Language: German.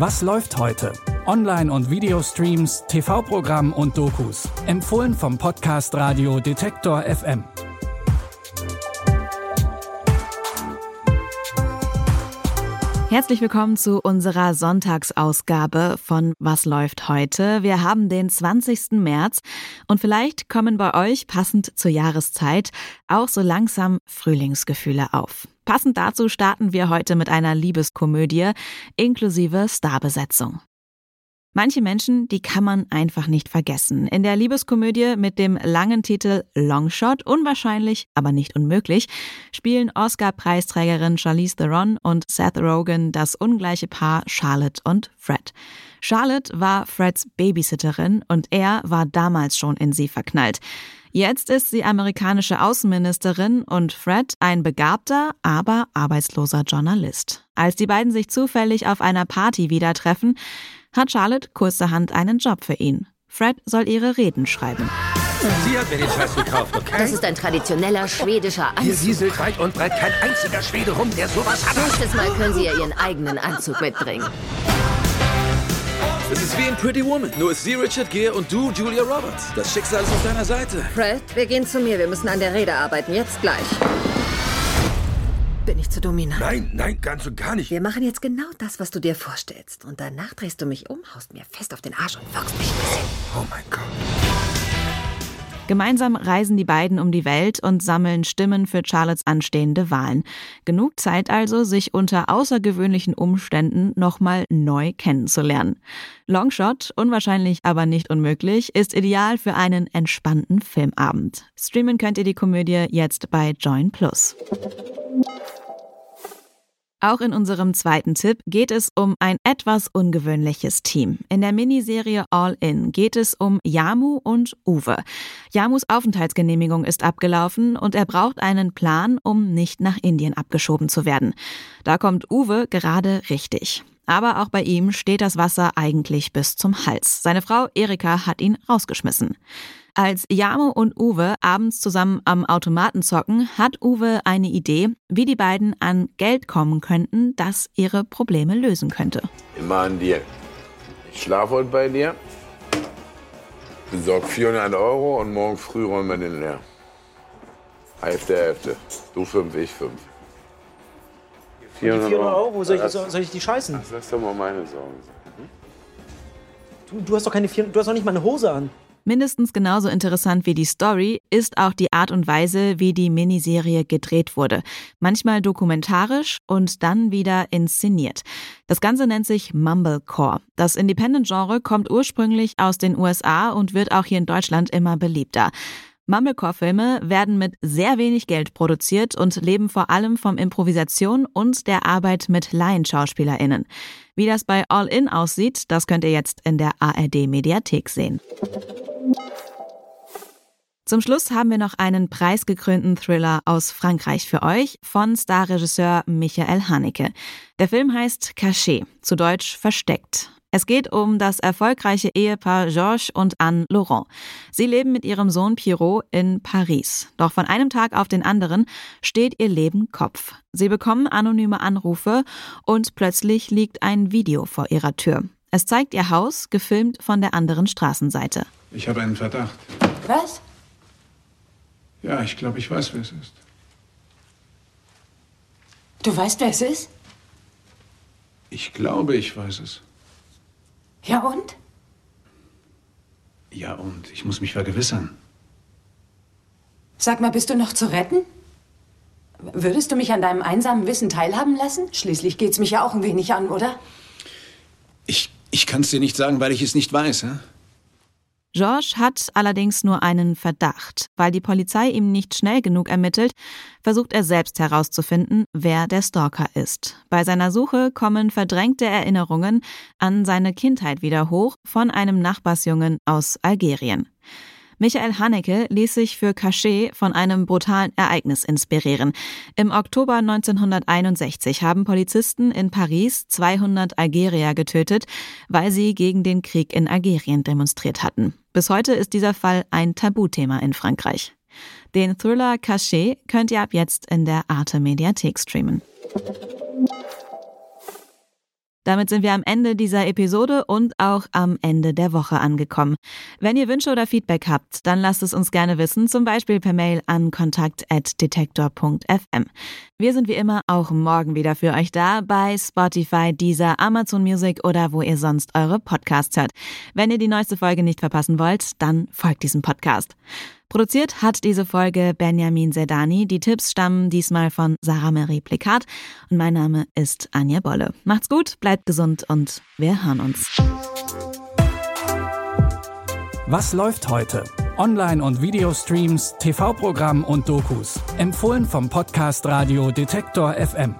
Was läuft heute? Online- und Videostreams, TV-Programm und Dokus. Empfohlen vom Podcast Radio Detektor FM. Herzlich willkommen zu unserer Sonntagsausgabe von Was läuft heute? Wir haben den 20. März und vielleicht kommen bei euch passend zur Jahreszeit auch so langsam Frühlingsgefühle auf. Passend dazu starten wir heute mit einer Liebeskomödie inklusive Starbesetzung. Manche Menschen, die kann man einfach nicht vergessen. In der Liebeskomödie mit dem langen Titel Longshot, unwahrscheinlich, aber nicht unmöglich, spielen Oscar-Preisträgerin Charlize Theron und Seth Rogen das ungleiche Paar Charlotte und Fred. Charlotte war Freds Babysitterin und er war damals schon in sie verknallt. Jetzt ist sie amerikanische Außenministerin und Fred ein begabter, aber arbeitsloser Journalist. Als die beiden sich zufällig auf einer Party wieder treffen, hat Charlotte kurzerhand einen Job für ihn. Fred soll ihre Reden schreiben. Sie hat mir den Scheiß gekauft, okay? Das ist ein traditioneller schwedischer Hier Anzug. wieselt weit und breit kein einziger Schwede rum, der sowas hat. Nächstes Mal können Sie ja Ihren eigenen Anzug mitbringen. Es ist wie in Pretty Woman. Nur ist sie Richard Gere und du Julia Roberts. Das Schicksal ist auf deiner Seite. Fred, wir gehen zu mir. Wir müssen an der Rede arbeiten. Jetzt gleich. Bin ich zu dominant? Nein, nein, ganz und gar nicht. Wir machen jetzt genau das, was du dir vorstellst. Und danach drehst du mich um, haust mir fest auf den Arsch und wirkst mich ein bisschen. Oh mein Gott. Gemeinsam reisen die beiden um die Welt und sammeln Stimmen für Charlottes anstehende Wahlen. Genug Zeit also, sich unter außergewöhnlichen Umständen nochmal neu kennenzulernen. Longshot, unwahrscheinlich aber nicht unmöglich, ist ideal für einen entspannten Filmabend. Streamen könnt ihr die Komödie jetzt bei Join Plus. Auch in unserem zweiten Tipp geht es um ein etwas ungewöhnliches Team. In der Miniserie All In geht es um Yamu und Uwe. Yamus Aufenthaltsgenehmigung ist abgelaufen und er braucht einen Plan, um nicht nach Indien abgeschoben zu werden. Da kommt Uwe gerade richtig. Aber auch bei ihm steht das Wasser eigentlich bis zum Hals. Seine Frau Erika hat ihn rausgeschmissen. Als Jamo und Uwe abends zusammen am Automaten zocken, hat Uwe eine Idee, wie die beiden an Geld kommen könnten, das ihre Probleme lösen könnte. Immer an dir. Ich schlafe heute bei dir, besorg 400 Euro und morgen früh räumen wir den leer. Hälfte, Hälfte. Du fünf, ich fünf. Die 400 Euro, soll ich, soll, ich die scheißen? Das lass doch mal meine Sorgen sein. Du, du hast doch keine 400, du hast doch nicht mal eine Hose an. Mindestens genauso interessant wie die Story ist auch die Art und Weise, wie die Miniserie gedreht wurde. Manchmal dokumentarisch und dann wieder inszeniert. Das Ganze nennt sich Mumblecore. Das Independent-Genre kommt ursprünglich aus den USA und wird auch hier in Deutschland immer beliebter. Mumblecore-Filme werden mit sehr wenig Geld produziert und leben vor allem vom Improvisation und der Arbeit mit LaienschauspielerInnen. Wie das bei All In aussieht, das könnt ihr jetzt in der ARD-Mediathek sehen. Zum Schluss haben wir noch einen preisgekrönten Thriller aus Frankreich für euch von Starregisseur Michael Haneke. Der Film heißt Caché, zu Deutsch Versteckt. Es geht um das erfolgreiche Ehepaar Georges und Anne Laurent. Sie leben mit ihrem Sohn Pierrot in Paris. Doch von einem Tag auf den anderen steht ihr Leben Kopf. Sie bekommen anonyme Anrufe und plötzlich liegt ein Video vor ihrer Tür. Es zeigt ihr Haus, gefilmt von der anderen Straßenseite. Ich habe einen Verdacht. Was? Ja, ich glaube, ich weiß, wer es ist. Du weißt, wer es ist? Ich glaube, ich weiß es. Ja und? Ja, und ich muss mich vergewissern. Sag mal, bist du noch zu retten? Würdest du mich an deinem einsamen Wissen teilhaben lassen? Schließlich geht's mich ja auch ein wenig an, oder? Ich, ich kann es dir nicht sagen, weil ich es nicht weiß. Hä? Georges hat allerdings nur einen Verdacht. Weil die Polizei ihm nicht schnell genug ermittelt, versucht er selbst herauszufinden, wer der Stalker ist. Bei seiner Suche kommen verdrängte Erinnerungen an seine Kindheit wieder hoch von einem Nachbarsjungen aus Algerien. Michael Haneke ließ sich für Cachet von einem brutalen Ereignis inspirieren. Im Oktober 1961 haben Polizisten in Paris 200 Algerier getötet, weil sie gegen den Krieg in Algerien demonstriert hatten. Bis heute ist dieser Fall ein Tabuthema in Frankreich. Den Thriller Cachet könnt ihr ab jetzt in der Arte Mediathek streamen. Damit sind wir am Ende dieser Episode und auch am Ende der Woche angekommen. Wenn ihr Wünsche oder Feedback habt, dann lasst es uns gerne wissen, zum Beispiel per Mail an kontakt.detektor.fm. Wir sind wie immer auch morgen wieder für euch da bei Spotify, Deezer, Amazon Music oder wo ihr sonst eure Podcasts hört. Wenn ihr die neueste Folge nicht verpassen wollt, dann folgt diesem Podcast. Produziert hat diese Folge Benjamin Sedani. Die Tipps stammen diesmal von Sarah Marie Plikat und mein Name ist Anja Bolle. Macht's gut, bleibt gesund und wir hören uns. Was läuft heute? Online- und Videostreams, TV-Programm und Dokus. Empfohlen vom Podcast Radio Detektor FM.